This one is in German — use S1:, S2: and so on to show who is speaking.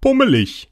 S1: pummelig.